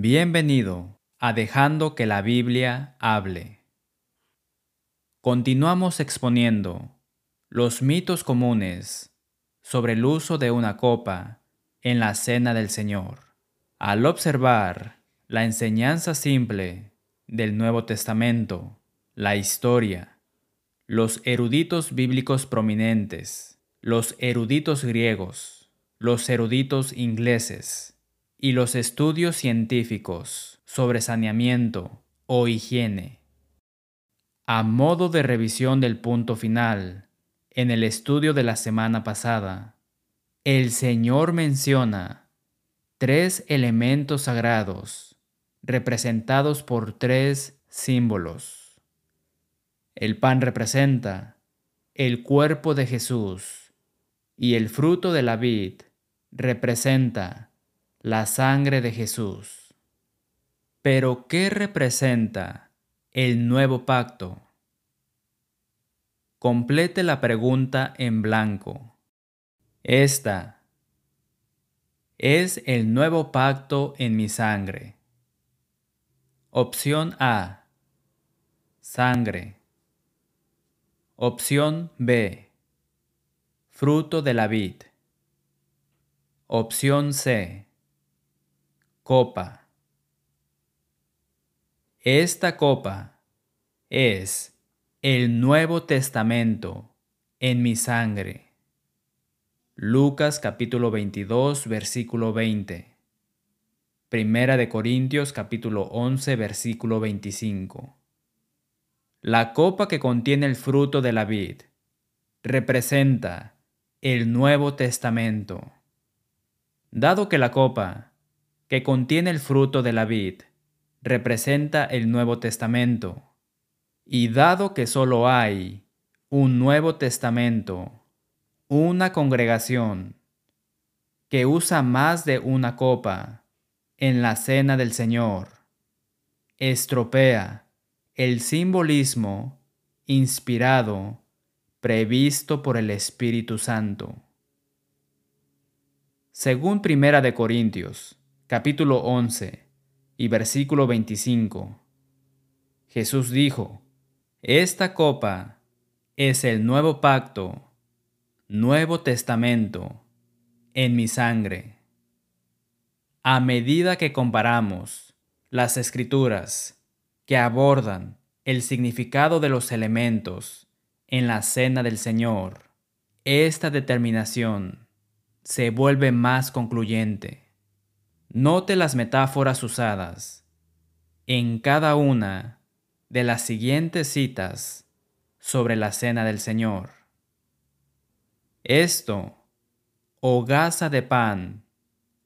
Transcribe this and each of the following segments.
Bienvenido a Dejando que la Biblia hable. Continuamos exponiendo los mitos comunes sobre el uso de una copa en la cena del Señor. Al observar la enseñanza simple del Nuevo Testamento, la historia, los eruditos bíblicos prominentes, los eruditos griegos, los eruditos ingleses, y los estudios científicos sobre saneamiento o higiene. A modo de revisión del punto final, en el estudio de la semana pasada, el Señor menciona tres elementos sagrados representados por tres símbolos. El pan representa el cuerpo de Jesús y el fruto de la vid representa la sangre de Jesús. Pero ¿qué representa el nuevo pacto? Complete la pregunta en blanco. Esta es el nuevo pacto en mi sangre. Opción A. Sangre. Opción B. Fruto de la vid. Opción C copa. Esta copa es el Nuevo Testamento en mi sangre. Lucas capítulo 22 versículo 20. Primera de Corintios capítulo 11 versículo 25. La copa que contiene el fruto de la vid representa el Nuevo Testamento. Dado que la copa que contiene el fruto de la vid, representa el Nuevo Testamento. Y dado que solo hay un Nuevo Testamento, una congregación que usa más de una copa en la cena del Señor, estropea el simbolismo inspirado previsto por el Espíritu Santo. Según Primera de Corintios capítulo 11 y versículo 25. Jesús dijo, Esta copa es el nuevo pacto, nuevo testamento, en mi sangre. A medida que comparamos las escrituras que abordan el significado de los elementos en la cena del Señor, esta determinación se vuelve más concluyente. Note las metáforas usadas en cada una de las siguientes citas sobre la cena del Señor. Esto, hogaza de pan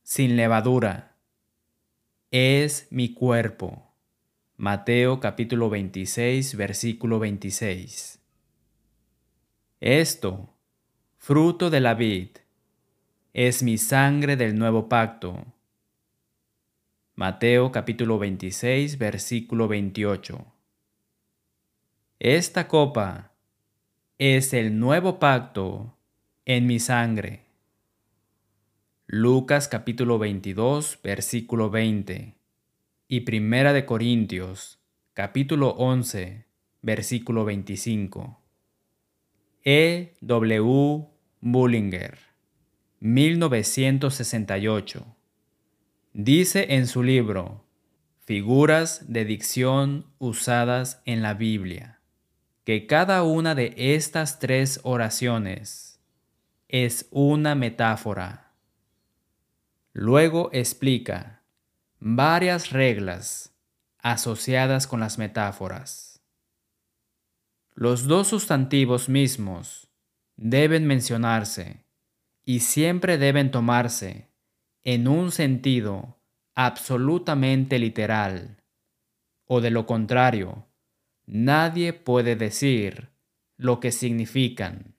sin levadura, es mi cuerpo. Mateo capítulo 26, versículo 26. Esto, fruto de la vid, es mi sangre del nuevo pacto Mateo capítulo 26, versículo 28. Esta copa es el nuevo pacto en mi sangre. Lucas capítulo 22, versículo 20. Y Primera de Corintios capítulo 11, versículo 25. E. W. Bullinger, 1968. Dice en su libro, Figuras de dicción usadas en la Biblia, que cada una de estas tres oraciones es una metáfora. Luego explica varias reglas asociadas con las metáforas. Los dos sustantivos mismos deben mencionarse y siempre deben tomarse en un sentido absolutamente literal, o de lo contrario, nadie puede decir lo que significan.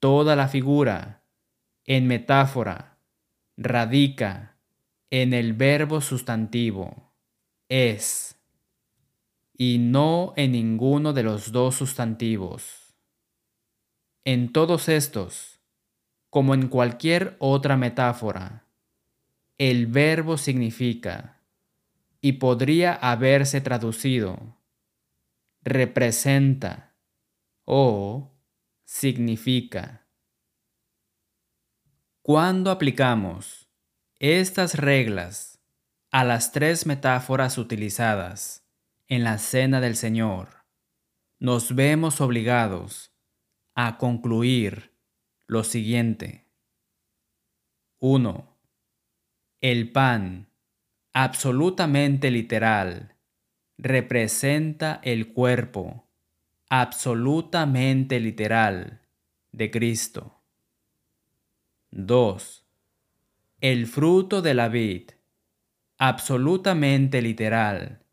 Toda la figura, en metáfora, radica en el verbo sustantivo, es, y no en ninguno de los dos sustantivos. En todos estos, como en cualquier otra metáfora, el verbo significa y podría haberse traducido representa o significa. Cuando aplicamos estas reglas a las tres metáforas utilizadas en la cena del Señor, nos vemos obligados a concluir lo siguiente. 1. El pan, absolutamente literal, representa el cuerpo, absolutamente literal, de Cristo. 2. El fruto de la vid, absolutamente literal,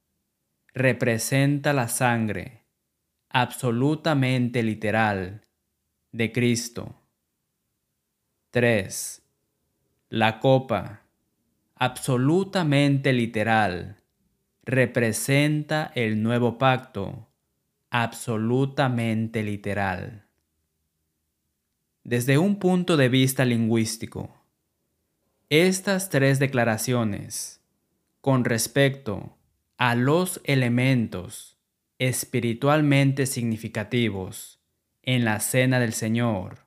representa la sangre, absolutamente literal, de Cristo. 3. La copa, absolutamente literal, representa el nuevo pacto, absolutamente literal. Desde un punto de vista lingüístico, estas tres declaraciones con respecto a los elementos espiritualmente significativos en la cena del Señor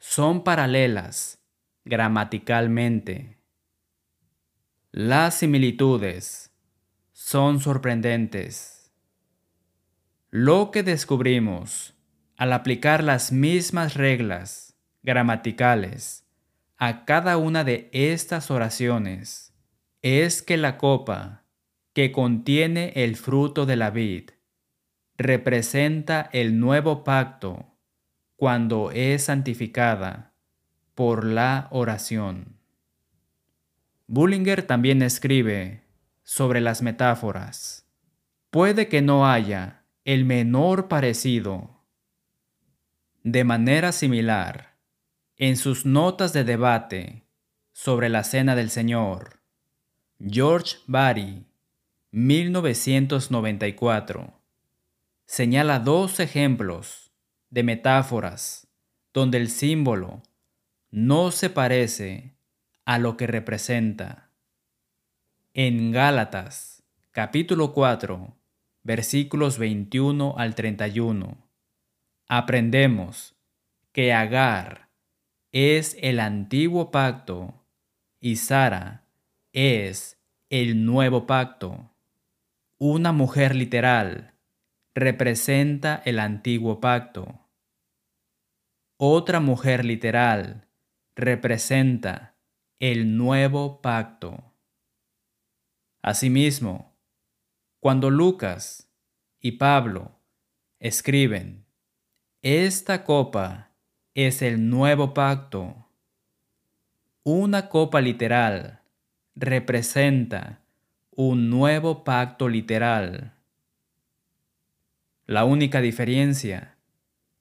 son paralelas gramaticalmente. Las similitudes son sorprendentes. Lo que descubrimos al aplicar las mismas reglas gramaticales a cada una de estas oraciones es que la copa que contiene el fruto de la vid representa el nuevo pacto cuando es santificada por la oración. Bullinger también escribe sobre las metáforas. Puede que no haya el menor parecido. De manera similar, en sus notas de debate sobre la Cena del Señor, George Barry, 1994, señala dos ejemplos de metáforas donde el símbolo no se parece a lo que representa. En Gálatas, capítulo 4, versículos 21 al 31, aprendemos que Agar es el antiguo pacto y Sara es el nuevo pacto. Una mujer literal representa el antiguo pacto. Otra mujer literal representa el nuevo pacto. Asimismo, cuando Lucas y Pablo escriben, esta copa es el nuevo pacto, una copa literal representa un nuevo pacto literal. La única diferencia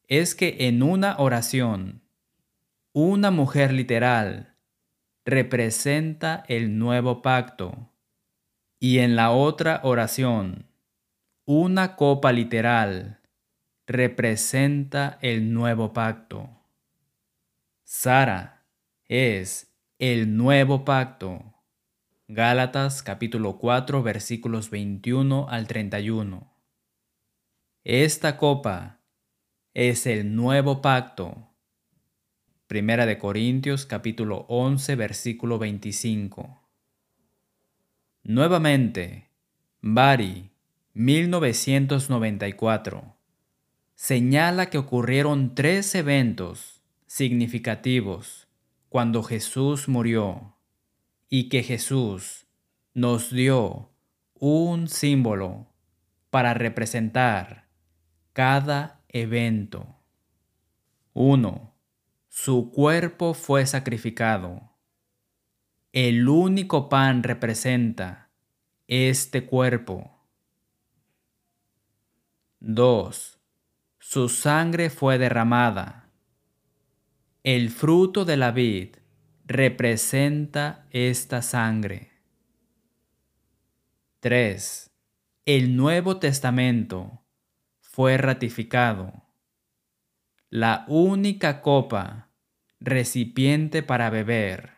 es que en una oración, una mujer literal representa el nuevo pacto y en la otra oración, una copa literal representa el nuevo pacto. Sara es el nuevo pacto. Gálatas capítulo 4 versículos 21 al 31. Esta copa es el nuevo pacto. Primera de Corintios capítulo 11 versículo 25. Nuevamente, Bari, 1994, señala que ocurrieron tres eventos significativos cuando Jesús murió y que Jesús nos dio un símbolo para representar cada evento. 1. Su cuerpo fue sacrificado. El único pan representa este cuerpo. 2. Su sangre fue derramada. El fruto de la vid representa esta sangre. 3. El Nuevo Testamento fue ratificado. La única copa, recipiente para beber,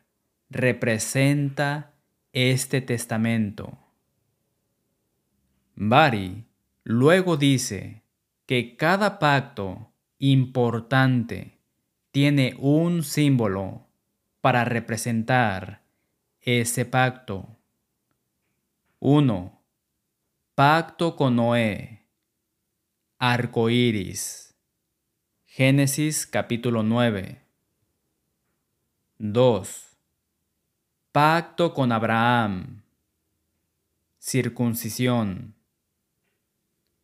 representa este testamento. Bari luego dice que cada pacto importante tiene un símbolo para representar ese pacto. 1. Pacto con Noé. Arco iris. Génesis capítulo 9. 2. Pacto con Abraham. Circuncisión.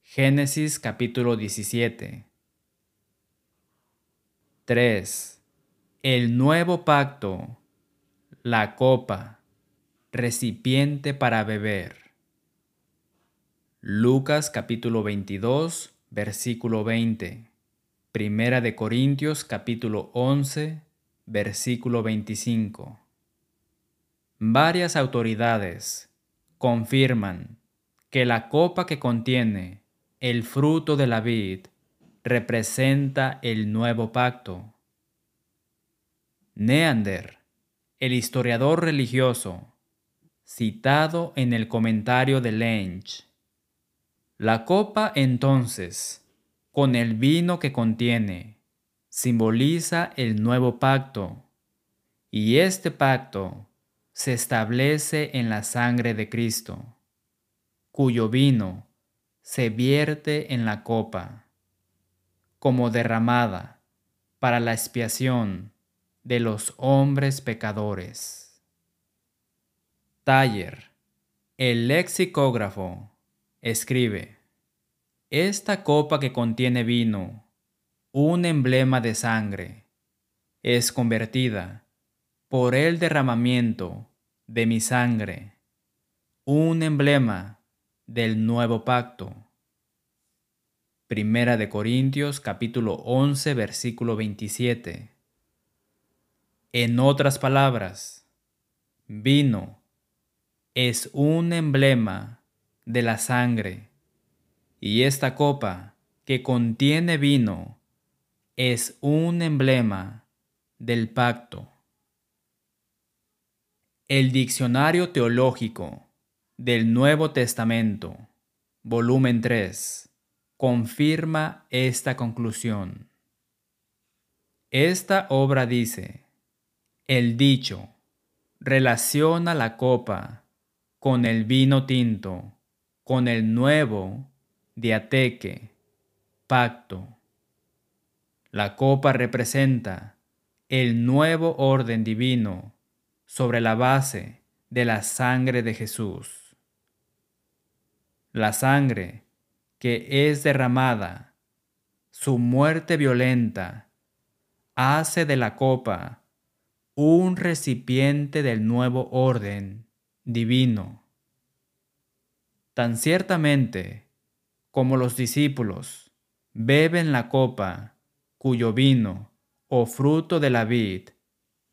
Génesis capítulo 17. 3. El nuevo pacto. La copa. Recipiente para beber. Lucas capítulo 22, versículo 20. Primera de Corintios capítulo 11, versículo 25. Varias autoridades confirman que la copa que contiene el fruto de la vid representa el nuevo pacto. Neander, el historiador religioso, citado en el comentario de Lench, la copa entonces, con el vino que contiene, simboliza el nuevo pacto, y este pacto se establece en la sangre de Cristo, cuyo vino se vierte en la copa, como derramada para la expiación de los hombres pecadores. Taller, el lexicógrafo, escribe, Esta copa que contiene vino, un emblema de sangre, es convertida por el derramamiento de mi sangre, un emblema del nuevo pacto. Primera de Corintios capítulo 11 versículo 27. En otras palabras, vino es un emblema de la sangre, y esta copa que contiene vino es un emblema del pacto. El Diccionario Teológico del Nuevo Testamento, volumen 3, confirma esta conclusión. Esta obra dice, el dicho relaciona la copa con el vino tinto con el nuevo diateque, pacto. La copa representa el nuevo orden divino sobre la base de la sangre de Jesús. La sangre que es derramada, su muerte violenta, hace de la copa un recipiente del nuevo orden divino Tan ciertamente como los discípulos beben la copa cuyo vino o fruto de la vid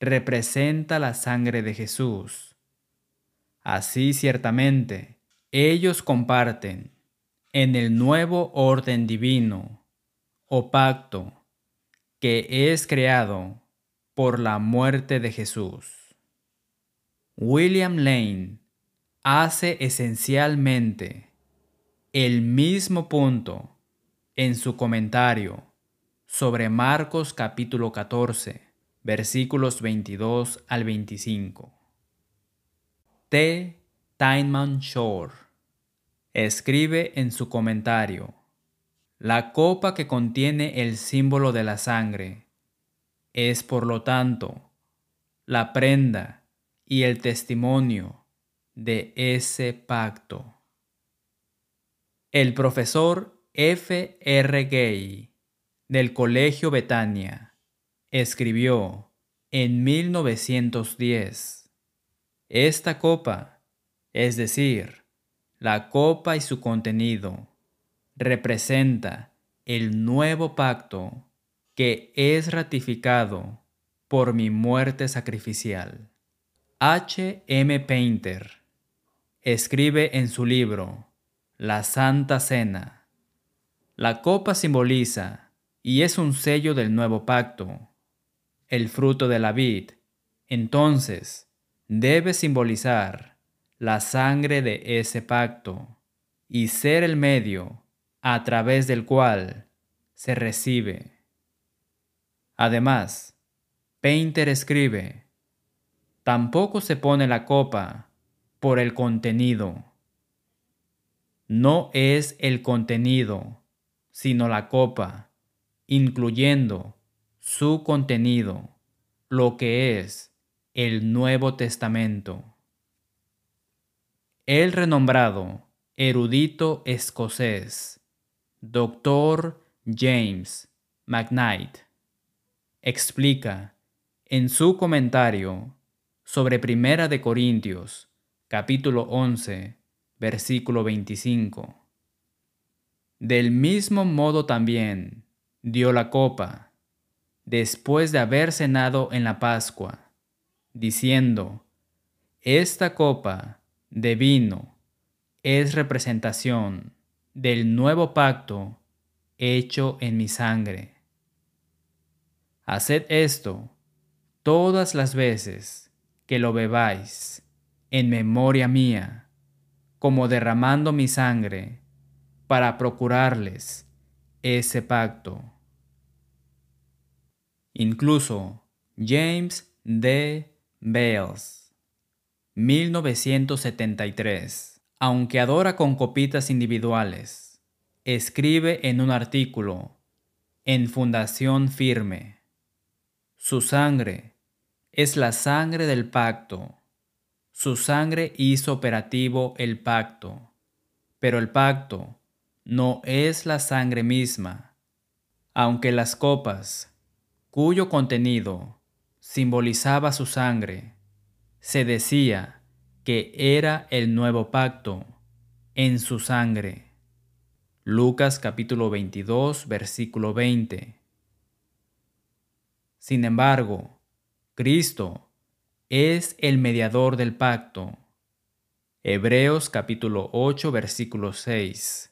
representa la sangre de Jesús. Así ciertamente ellos comparten en el nuevo orden divino o pacto que es creado por la muerte de Jesús. William Lane hace esencialmente el mismo punto en su comentario sobre Marcos capítulo 14, versículos 22 al 25. T. Tineman Shore escribe en su comentario, la copa que contiene el símbolo de la sangre es por lo tanto la prenda y el testimonio de ese pacto. El profesor F. R. Gay del Colegio Betania escribió en 1910, esta copa, es decir, la copa y su contenido, representa el nuevo pacto que es ratificado por mi muerte sacrificial. H. M. Painter escribe en su libro La Santa Cena. La copa simboliza y es un sello del nuevo pacto. El fruto de la vid, entonces, debe simbolizar la sangre de ese pacto y ser el medio a través del cual se recibe. Además, Painter escribe, tampoco se pone la copa por el contenido. No es el contenido, sino la copa, incluyendo su contenido, lo que es el Nuevo Testamento. El renombrado erudito escocés, Dr. James McKnight, explica en su comentario sobre Primera de Corintios, capítulo 11, versículo 25. Del mismo modo también dio la copa, después de haber cenado en la Pascua, diciendo, Esta copa de vino es representación del nuevo pacto hecho en mi sangre. Haced esto todas las veces que lo bebáis en memoria mía, como derramando mi sangre para procurarles ese pacto. Incluso James D. Bales, 1973, aunque adora con copitas individuales, escribe en un artículo en Fundación Firme. Su sangre es la sangre del pacto. Su sangre hizo operativo el pacto, pero el pacto no es la sangre misma, aunque las copas, cuyo contenido simbolizaba su sangre, se decía que era el nuevo pacto en su sangre. Lucas capítulo 22 versículo 20. Sin embargo, Cristo es el mediador del pacto. Hebreos capítulo 8 versículo 6.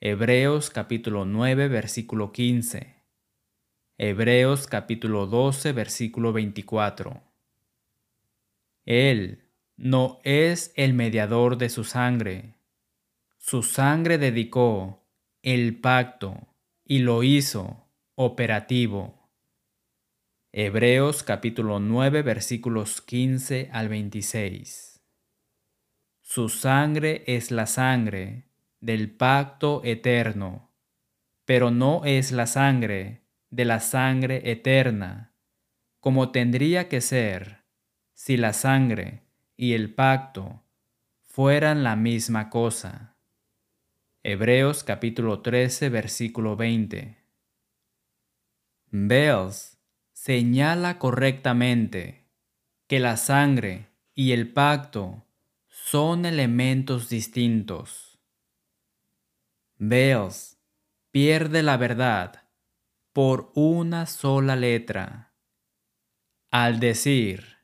Hebreos capítulo 9 versículo 15. Hebreos capítulo 12 versículo 24. Él no es el mediador de su sangre. Su sangre dedicó el pacto y lo hizo operativo. Hebreos capítulo 9 versículos 15 al 26. Su sangre es la sangre del pacto eterno, pero no es la sangre de la sangre eterna, como tendría que ser si la sangre y el pacto fueran la misma cosa. Hebreos capítulo 13 versículo 20. Bells señala correctamente que la sangre y el pacto son elementos distintos Bales pierde la verdad por una sola letra al decir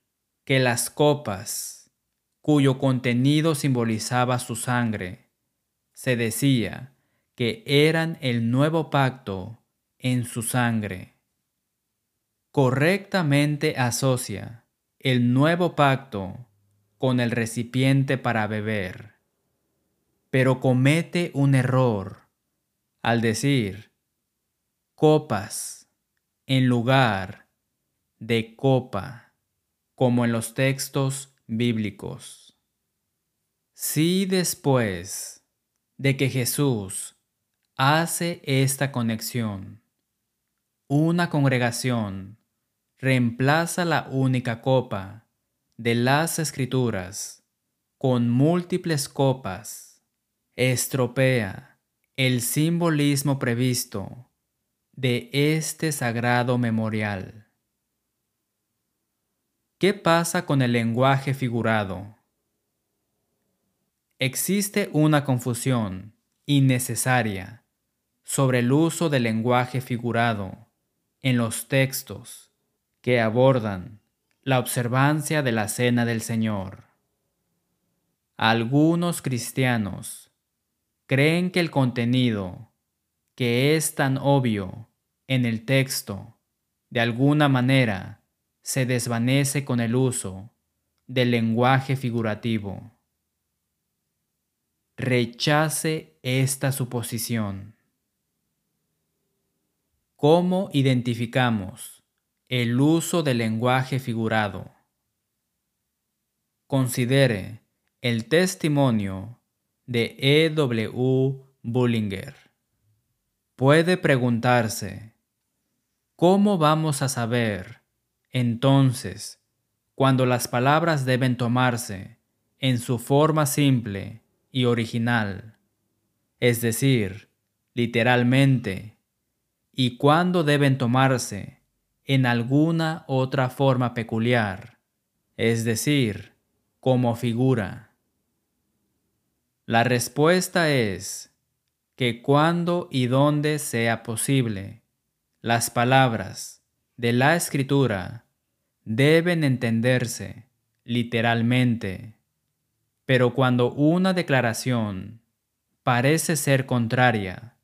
que las copas, cuyo contenido simbolizaba su sangre, se decía que eran el nuevo pacto en su sangre. Correctamente asocia el nuevo pacto con el recipiente para beber pero comete un error al decir copas en lugar de copa, como en los textos bíblicos. Si después de que Jesús hace esta conexión, una congregación reemplaza la única copa de las escrituras con múltiples copas estropea el simbolismo previsto de este sagrado memorial. ¿Qué pasa con el lenguaje figurado? Existe una confusión innecesaria sobre el uso del lenguaje figurado en los textos que abordan la observancia de la Cena del Señor. Algunos cristianos creen que el contenido, que es tan obvio en el texto, de alguna manera se desvanece con el uso del lenguaje figurativo. rechace esta suposición. ¿Cómo identificamos el uso del lenguaje figurado? Considere el testimonio de E. W. Bullinger. Puede preguntarse, ¿cómo vamos a saber entonces cuando las palabras deben tomarse en su forma simple y original, es decir, literalmente, y cuándo deben tomarse en alguna otra forma peculiar, es decir, como figura? La respuesta es que cuando y donde sea posible, las palabras de la escritura deben entenderse literalmente, pero cuando una declaración parece ser contraria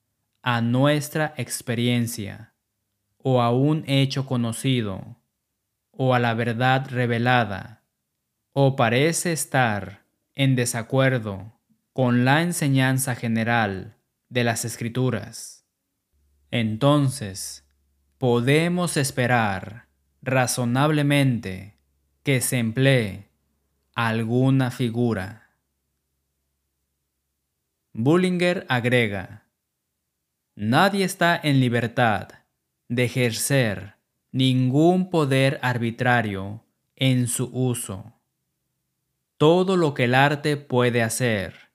a nuestra experiencia o a un hecho conocido o a la verdad revelada, o parece estar en desacuerdo con la enseñanza general de las escrituras, entonces podemos esperar razonablemente que se emplee alguna figura. Bullinger agrega, Nadie está en libertad de ejercer ningún poder arbitrario en su uso. Todo lo que el arte puede hacer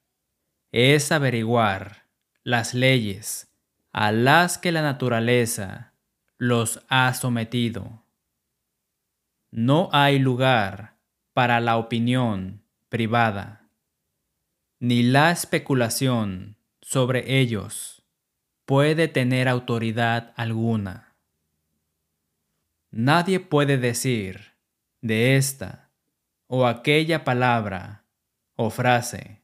es averiguar las leyes a las que la naturaleza los ha sometido. No hay lugar para la opinión privada, ni la especulación sobre ellos puede tener autoridad alguna. Nadie puede decir de esta o aquella palabra o frase,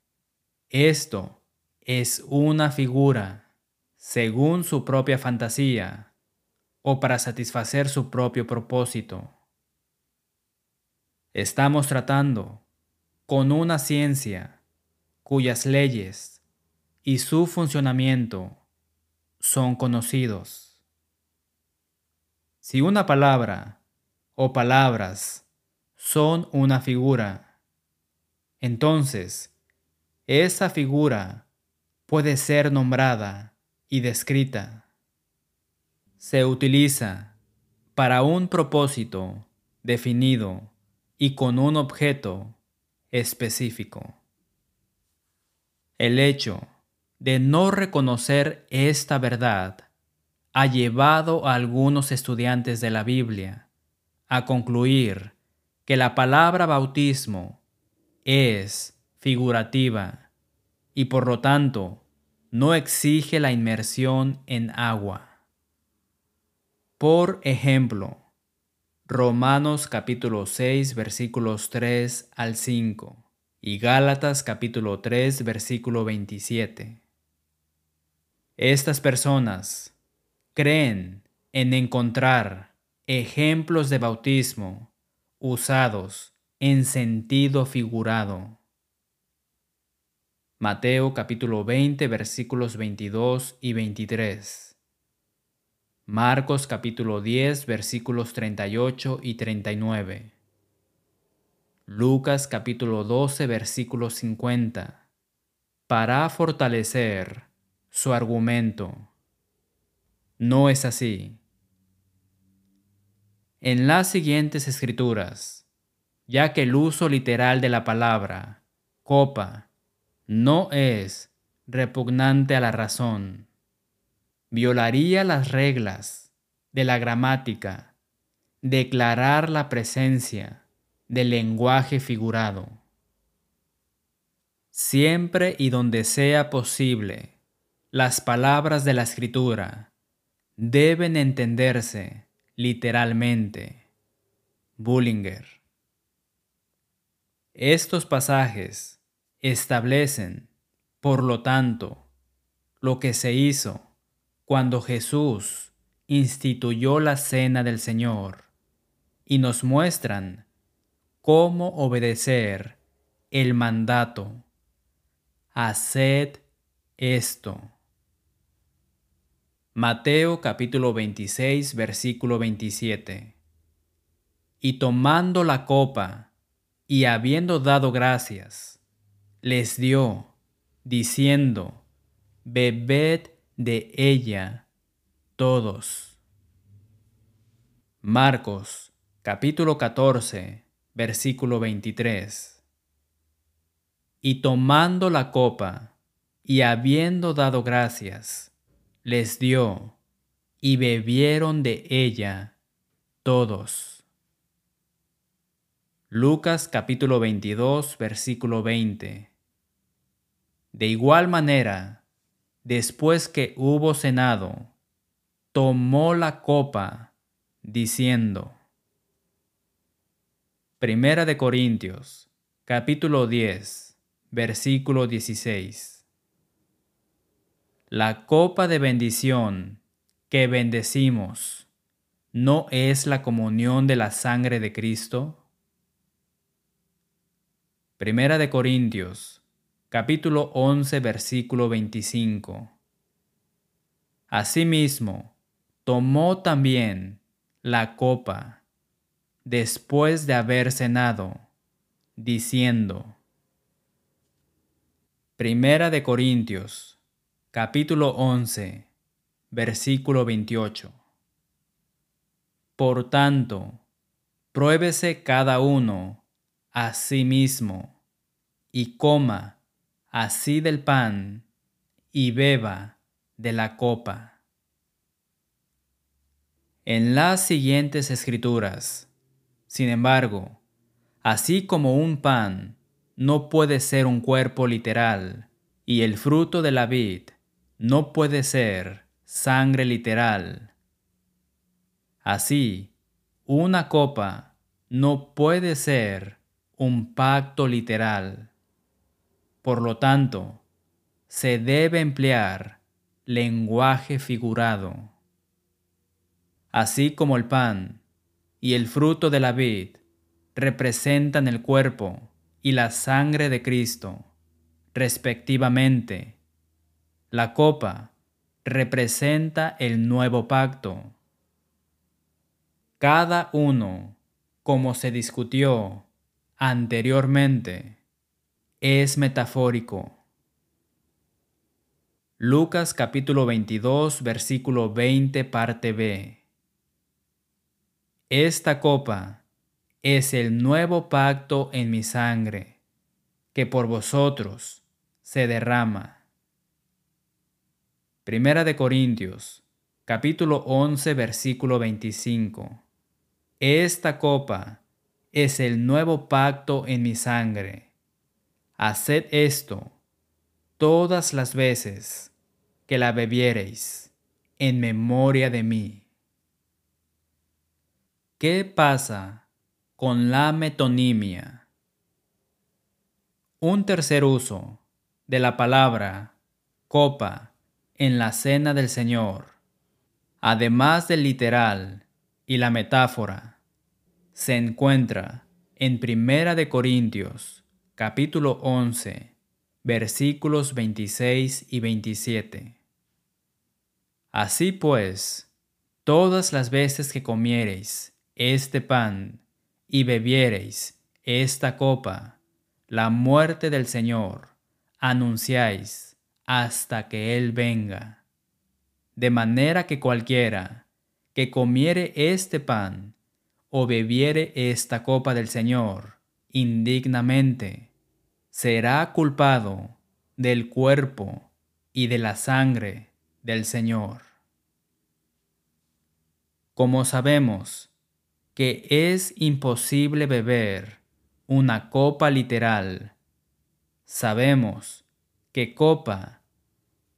esto es una figura según su propia fantasía o para satisfacer su propio propósito. Estamos tratando con una ciencia cuyas leyes y su funcionamiento son conocidos. Si una palabra o palabras son una figura, entonces esa figura puede ser nombrada y descrita. Se utiliza para un propósito definido y con un objeto específico. El hecho de no reconocer esta verdad ha llevado a algunos estudiantes de la Biblia a concluir que la palabra bautismo es figurativa y por lo tanto no exige la inmersión en agua. Por ejemplo, Romanos capítulo 6 versículos 3 al 5 y Gálatas capítulo 3 versículo 27. Estas personas creen en encontrar ejemplos de bautismo usados en sentido figurado. Mateo capítulo 20 versículos 22 y 23. Marcos capítulo 10 versículos 38 y 39. Lucas capítulo 12 versículo 50. Para fortalecer su argumento. No es así. En las siguientes escrituras, ya que el uso literal de la palabra copa no es repugnante a la razón, violaría las reglas de la gramática, declarar la presencia del lenguaje figurado. Siempre y donde sea posible, las palabras de la escritura deben entenderse literalmente. Bullinger. Estos pasajes establecen, por lo tanto, lo que se hizo cuando Jesús instituyó la cena del Señor y nos muestran cómo obedecer el mandato, haced esto. Mateo capítulo 26 versículo 27. Y tomando la copa, y habiendo dado gracias, les dio, diciendo, Bebed de ella todos. Marcos capítulo 14 versículo 23. Y tomando la copa, y habiendo dado gracias, les dio, y bebieron de ella todos. Lucas capítulo 22 versículo 20. De igual manera, después que hubo cenado, tomó la copa, diciendo, Primera de Corintios, capítulo 10, versículo 16 la copa de bendición que bendecimos no es la comunión de la sangre de Cristo? Primera de Corintios, capítulo 11, versículo 25. Asimismo, tomó también la copa después de haber cenado, diciendo, Primera de Corintios, capítulo 11, versículo 28. Por tanto, pruébese cada uno a sí mismo y coma así del pan y beba de la copa. En las siguientes escrituras, sin embargo, así como un pan no puede ser un cuerpo literal y el fruto de la vid no puede ser sangre literal. Así, una copa no puede ser un pacto literal. Por lo tanto, se debe emplear lenguaje figurado. Así como el pan y el fruto de la vid representan el cuerpo y la sangre de Cristo, respectivamente, la copa representa el nuevo pacto. Cada uno, como se discutió anteriormente, es metafórico. Lucas capítulo 22 versículo 20 parte B. Esta copa es el nuevo pacto en mi sangre, que por vosotros se derrama. Primera de Corintios, capítulo 11, versículo 25. Esta copa es el nuevo pacto en mi sangre. Haced esto todas las veces que la bebiereis en memoria de mí. ¿Qué pasa con la metonimia? Un tercer uso de la palabra copa en la cena del Señor, además del literal y la metáfora, se encuentra en Primera de Corintios, capítulo 11, versículos 26 y 27. Así pues, todas las veces que comiereis este pan y bebiereis esta copa, la muerte del Señor, anunciáis hasta que Él venga. De manera que cualquiera que comiere este pan o bebiere esta copa del Señor indignamente, será culpado del cuerpo y de la sangre del Señor. Como sabemos que es imposible beber una copa literal, sabemos que copa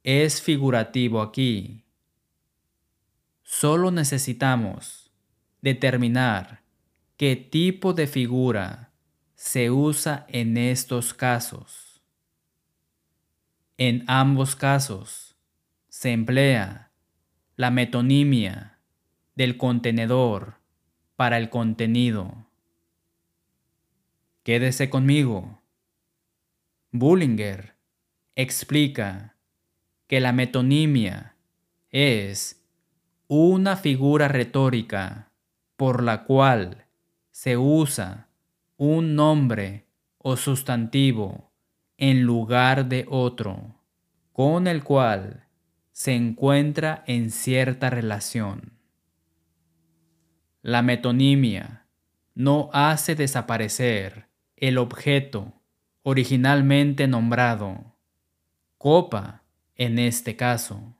es figurativo aquí. Solo necesitamos determinar qué tipo de figura se usa en estos casos. En ambos casos se emplea la metonimia del contenedor para el contenido. Quédese conmigo. Bullinger explica que la metonimia es una figura retórica por la cual se usa un nombre o sustantivo en lugar de otro, con el cual se encuentra en cierta relación. La metonimia no hace desaparecer el objeto originalmente nombrado, copa en este caso.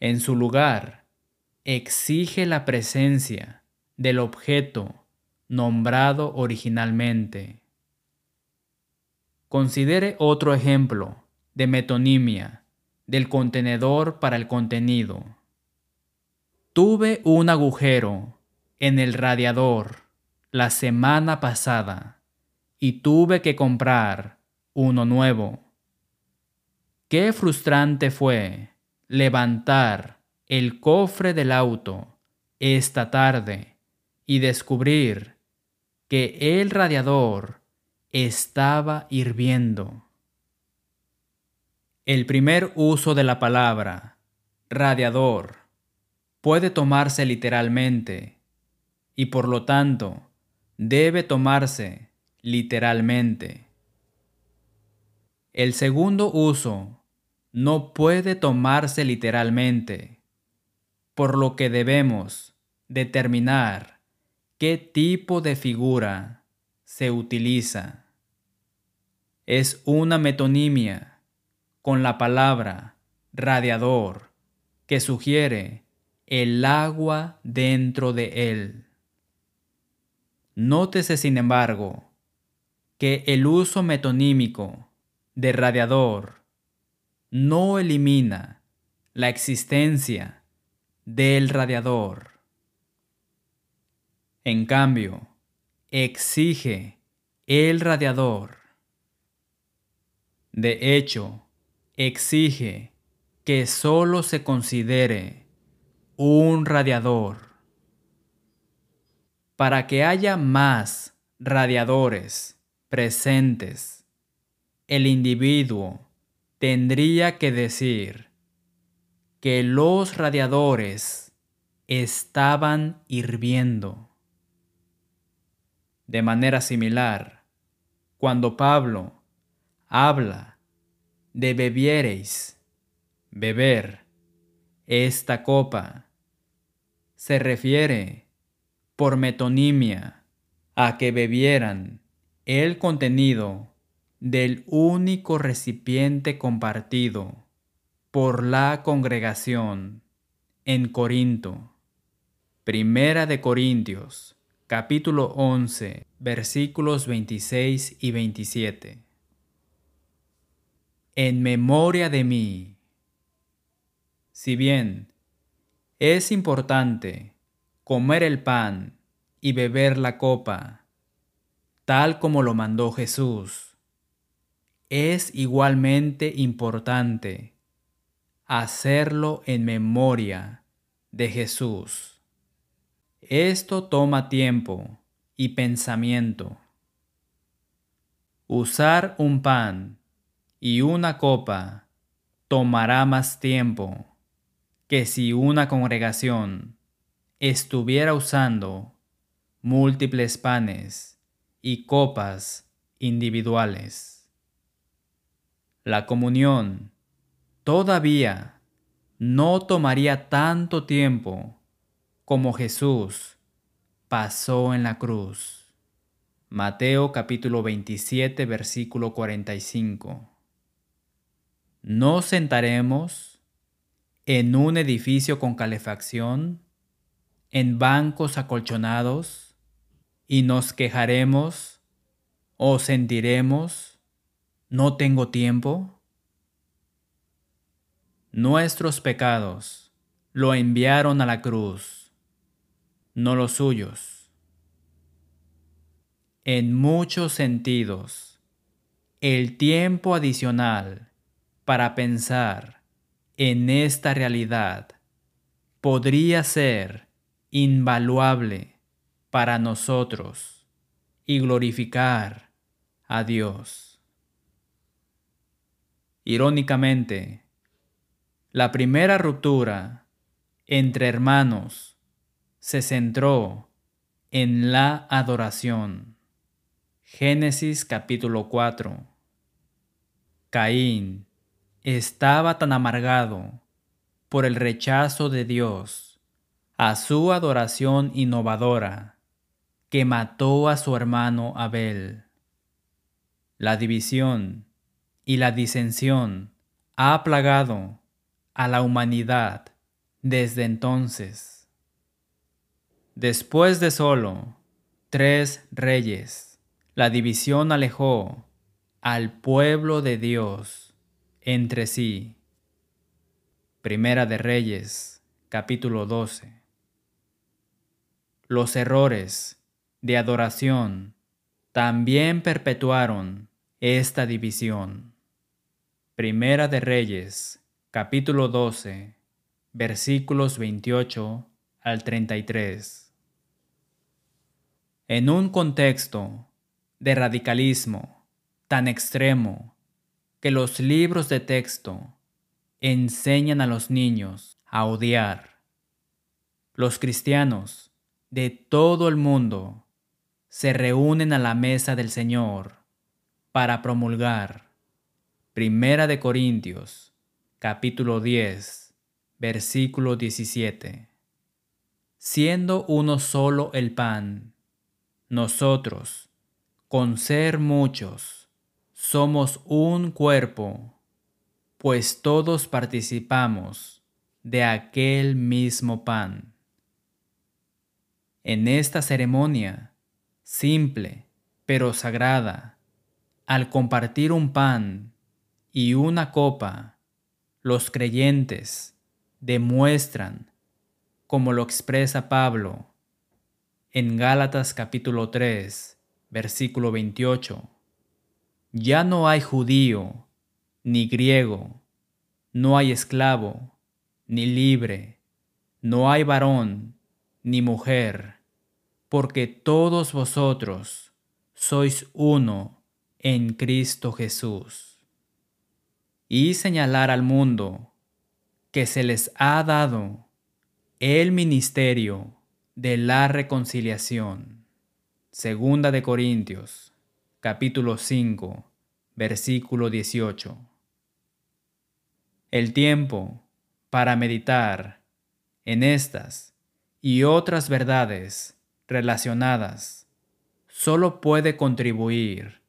En su lugar, exige la presencia del objeto nombrado originalmente. Considere otro ejemplo de metonimia del contenedor para el contenido. Tuve un agujero en el radiador la semana pasada y tuve que comprar uno nuevo. Qué frustrante fue levantar el cofre del auto esta tarde y descubrir que el radiador estaba hirviendo. El primer uso de la palabra, radiador, puede tomarse literalmente y por lo tanto debe tomarse literalmente. El segundo uso no puede tomarse literalmente, por lo que debemos determinar qué tipo de figura se utiliza. Es una metonimia con la palabra radiador que sugiere el agua dentro de él. Nótese, sin embargo, que el uso metonímico de radiador no elimina la existencia del radiador. En cambio, exige el radiador. De hecho, exige que solo se considere un radiador. Para que haya más radiadores presentes, el individuo tendría que decir que los radiadores estaban hirviendo. De manera similar, cuando Pablo habla de bebiereis, beber, esta copa. Se refiere, por metonimia, a que bebieran el contenido del único recipiente compartido por la congregación en Corinto. Primera de Corintios, capítulo 11, versículos 26 y 27 en memoria de mí. Si bien es importante comer el pan y beber la copa, tal como lo mandó Jesús, es igualmente importante hacerlo en memoria de Jesús. Esto toma tiempo y pensamiento. Usar un pan y una copa tomará más tiempo que si una congregación estuviera usando múltiples panes y copas individuales. La comunión todavía no tomaría tanto tiempo como Jesús pasó en la cruz. Mateo capítulo 27 versículo 45. ¿No sentaremos en un edificio con calefacción, en bancos acolchonados, y nos quejaremos o sentiremos, no tengo tiempo? Nuestros pecados lo enviaron a la cruz, no los suyos. En muchos sentidos, el tiempo adicional para pensar en esta realidad podría ser invaluable para nosotros y glorificar a Dios. Irónicamente, la primera ruptura entre hermanos se centró en la adoración. Génesis capítulo 4. Caín estaba tan amargado por el rechazo de Dios a su adoración innovadora que mató a su hermano Abel. La división y la disensión ha plagado a la humanidad desde entonces. Después de solo tres reyes, la división alejó al pueblo de Dios entre sí. Primera de Reyes, capítulo 12. Los errores de adoración también perpetuaron esta división. Primera de Reyes, capítulo 12, versículos 28 al 33. En un contexto de radicalismo tan extremo que los libros de texto enseñan a los niños a odiar. Los cristianos de todo el mundo se reúnen a la mesa del Señor para promulgar. Primera de Corintios, capítulo 10, versículo 17. Siendo uno solo el pan, nosotros, con ser muchos, somos un cuerpo pues todos participamos de aquel mismo pan. En esta ceremonia, simple pero sagrada, al compartir un pan y una copa, los creyentes demuestran, como lo expresa Pablo en Gálatas capítulo 3, versículo 28, ya no hay judío ni griego, no hay esclavo, ni libre, no hay varón, ni mujer, porque todos vosotros sois uno en Cristo Jesús. Y señalar al mundo que se les ha dado el ministerio de la reconciliación. Segunda de Corintios, capítulo 5, versículo 18. El tiempo para meditar en estas y otras verdades relacionadas solo puede contribuir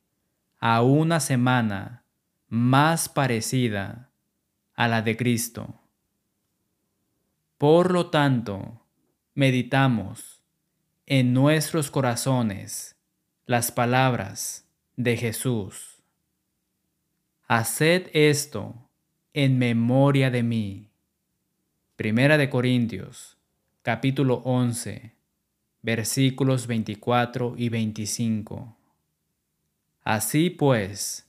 a una semana más parecida a la de Cristo. Por lo tanto, meditamos en nuestros corazones las palabras de Jesús. Haced esto en memoria de mí. Primera de Corintios, capítulo 11, versículos 24 y 25. Así pues,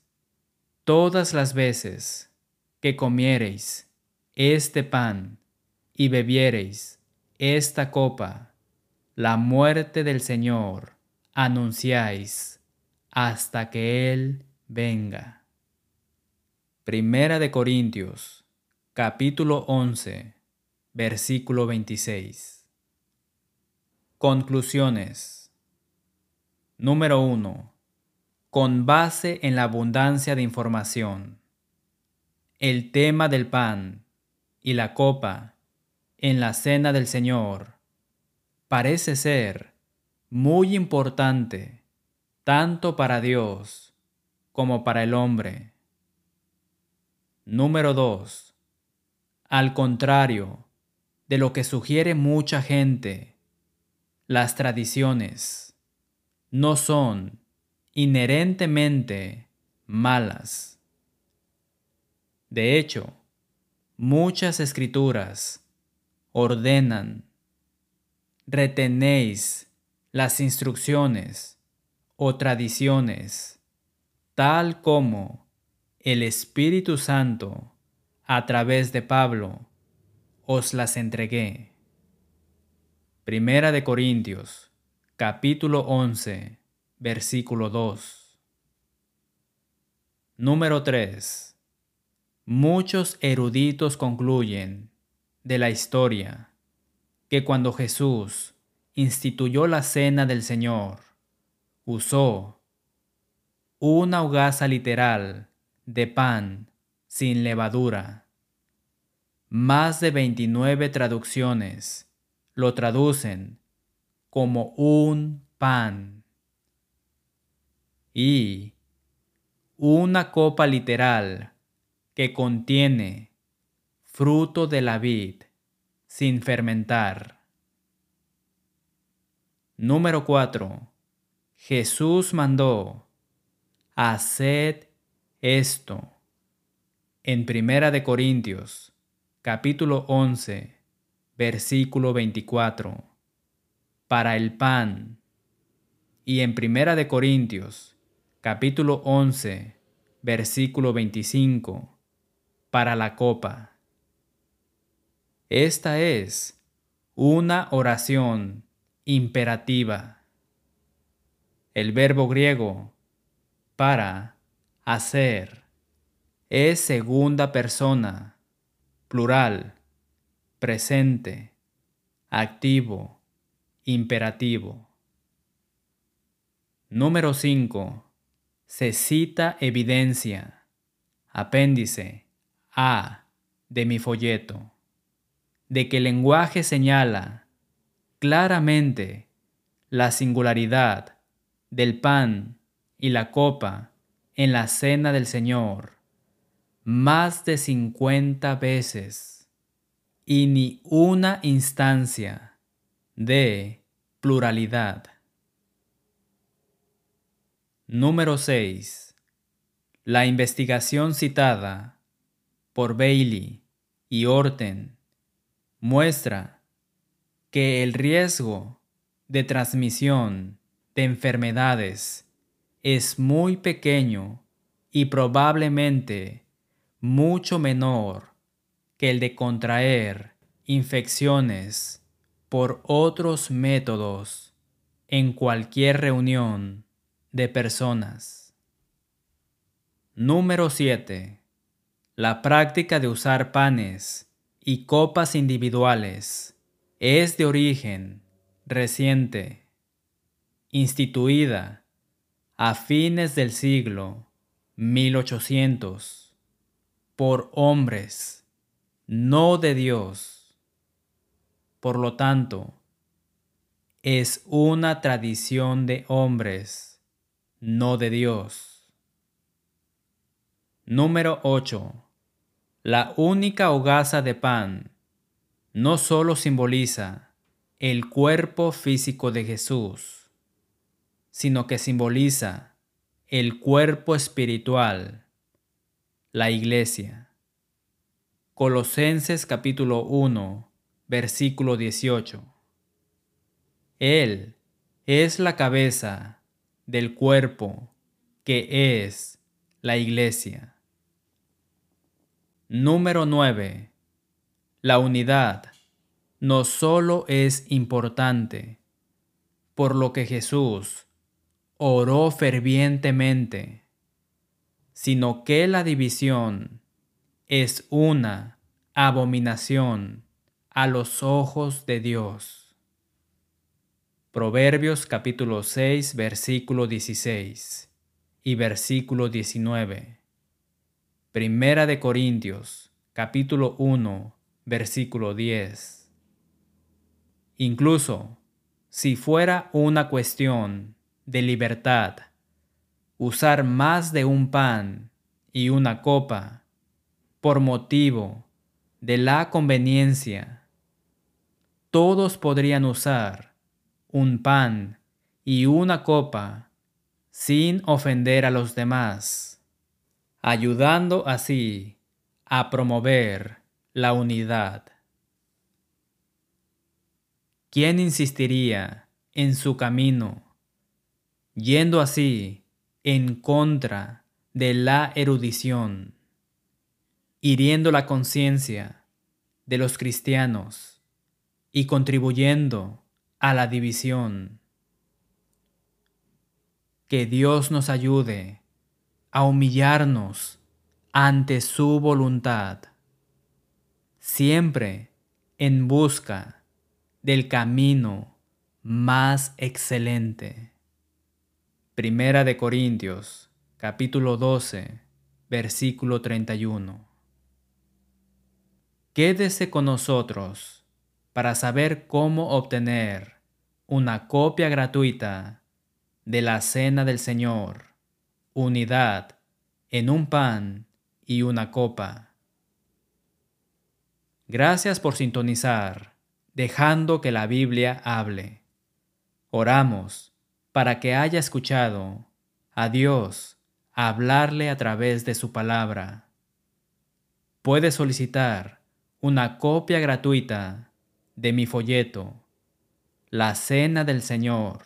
todas las veces que comiereis este pan y bebiereis esta copa, la muerte del Señor anunciáis hasta que Él venga. Primera de Corintios, capítulo 11, versículo 26. Conclusiones. Número 1. Con base en la abundancia de información. El tema del pan y la copa en la cena del Señor parece ser muy importante tanto para Dios como para el hombre Número 2. Al contrario de lo que sugiere mucha gente, las tradiciones no son inherentemente malas. De hecho, muchas escrituras ordenan, retenéis las instrucciones o tradiciones tal como el Espíritu Santo, a través de Pablo, os las entregué. Primera de Corintios, capítulo 11, versículo 2. Número 3. muchos eruditos concluyen de la historia que cuando Jesús instituyó la cena del Señor, usó una hogaza literal de pan sin levadura. Más de 29 traducciones lo traducen como un pan. Y una copa literal que contiene fruto de la vid sin fermentar. Número 4. Jesús mandó, haced esto. En Primera de Corintios, capítulo 11, versículo 24, para el pan. Y en Primera de Corintios, capítulo 11, versículo 25, para la copa. Esta es una oración imperativa. El verbo griego para hacer es segunda persona, plural, presente, activo, imperativo. Número 5. Se cita evidencia, apéndice A de mi folleto, de que el lenguaje señala claramente la singularidad del pan y la copa en la cena del Señor más de cincuenta veces y ni una instancia de pluralidad. Número 6. La investigación citada por Bailey y Orten muestra que el riesgo de transmisión de enfermedades es muy pequeño y probablemente mucho menor que el de contraer infecciones por otros métodos en cualquier reunión de personas. Número 7. La práctica de usar panes y copas individuales es de origen reciente, instituida a fines del siglo 1800 por hombres, no de Dios. Por lo tanto, es una tradición de hombres, no de Dios. Número 8. La única hogaza de pan no solo simboliza el cuerpo físico de Jesús, sino que simboliza el cuerpo espiritual, la iglesia. Colosenses capítulo 1, versículo 18. Él es la cabeza del cuerpo que es la iglesia. Número 9 la unidad no solo es importante, por lo que Jesús oró fervientemente, sino que la división es una abominación a los ojos de Dios. Proverbios capítulo 6 versículo 16 y versículo 19. Primera de Corintios capítulo 1 versículo 10. Incluso si fuera una cuestión de libertad, usar más de un pan y una copa por motivo de la conveniencia, todos podrían usar un pan y una copa sin ofender a los demás, ayudando así a promover la unidad. ¿Quién insistiría en su camino, yendo así en contra de la erudición, hiriendo la conciencia de los cristianos y contribuyendo a la división? Que Dios nos ayude a humillarnos ante su voluntad, siempre en busca del camino más excelente. Primera de Corintios, capítulo 12, versículo 31. Quédese con nosotros para saber cómo obtener una copia gratuita de la Cena del Señor, unidad en un pan y una copa. Gracias por sintonizar, dejando que la Biblia hable. Oramos para que haya escuchado a Dios hablarle a través de su palabra. Puede solicitar una copia gratuita de mi folleto, La Cena del Señor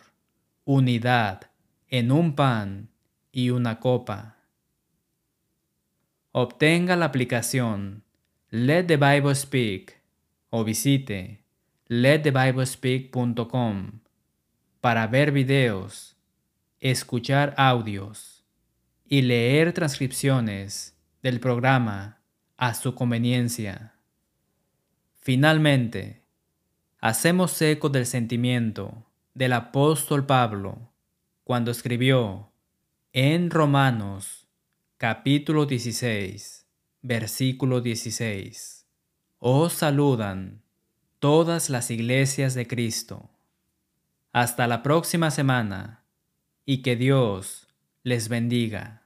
unidad en un pan y una copa. Obtenga la aplicación Let the Bible Speak o visite letthebiblespeak.com para ver videos, escuchar audios y leer transcripciones del programa a su conveniencia. Finalmente, hacemos eco del sentimiento del apóstol Pablo cuando escribió en Romanos capítulo 16, versículo 16. Os saludan todas las iglesias de Cristo. Hasta la próxima semana y que Dios les bendiga.